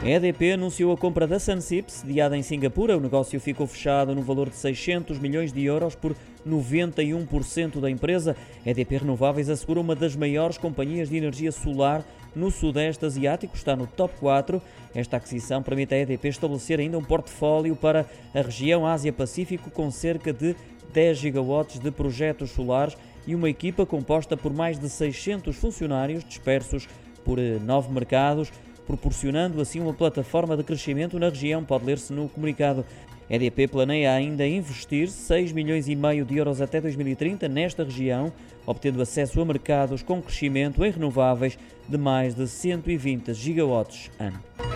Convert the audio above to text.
A EDP anunciou a compra da Sunsip, sediada em Singapura. O negócio ficou fechado no valor de 600 milhões de euros por 91% da empresa. A EDP Renováveis assegura uma das maiores companhias de energia solar no Sudeste Asiático, está no top 4. Esta aquisição permite à EDP estabelecer ainda um portfólio para a região Ásia-Pacífico com cerca de 10 gigawatts de projetos solares e uma equipa composta por mais de 600 funcionários dispersos por eh, nove mercados proporcionando assim uma plataforma de crescimento na região, pode ler-se no comunicado. A EDP planeia ainda investir 6 milhões e meio de euros até 2030 nesta região, obtendo acesso a mercados com crescimento em renováveis de mais de 120 gigawatts ano.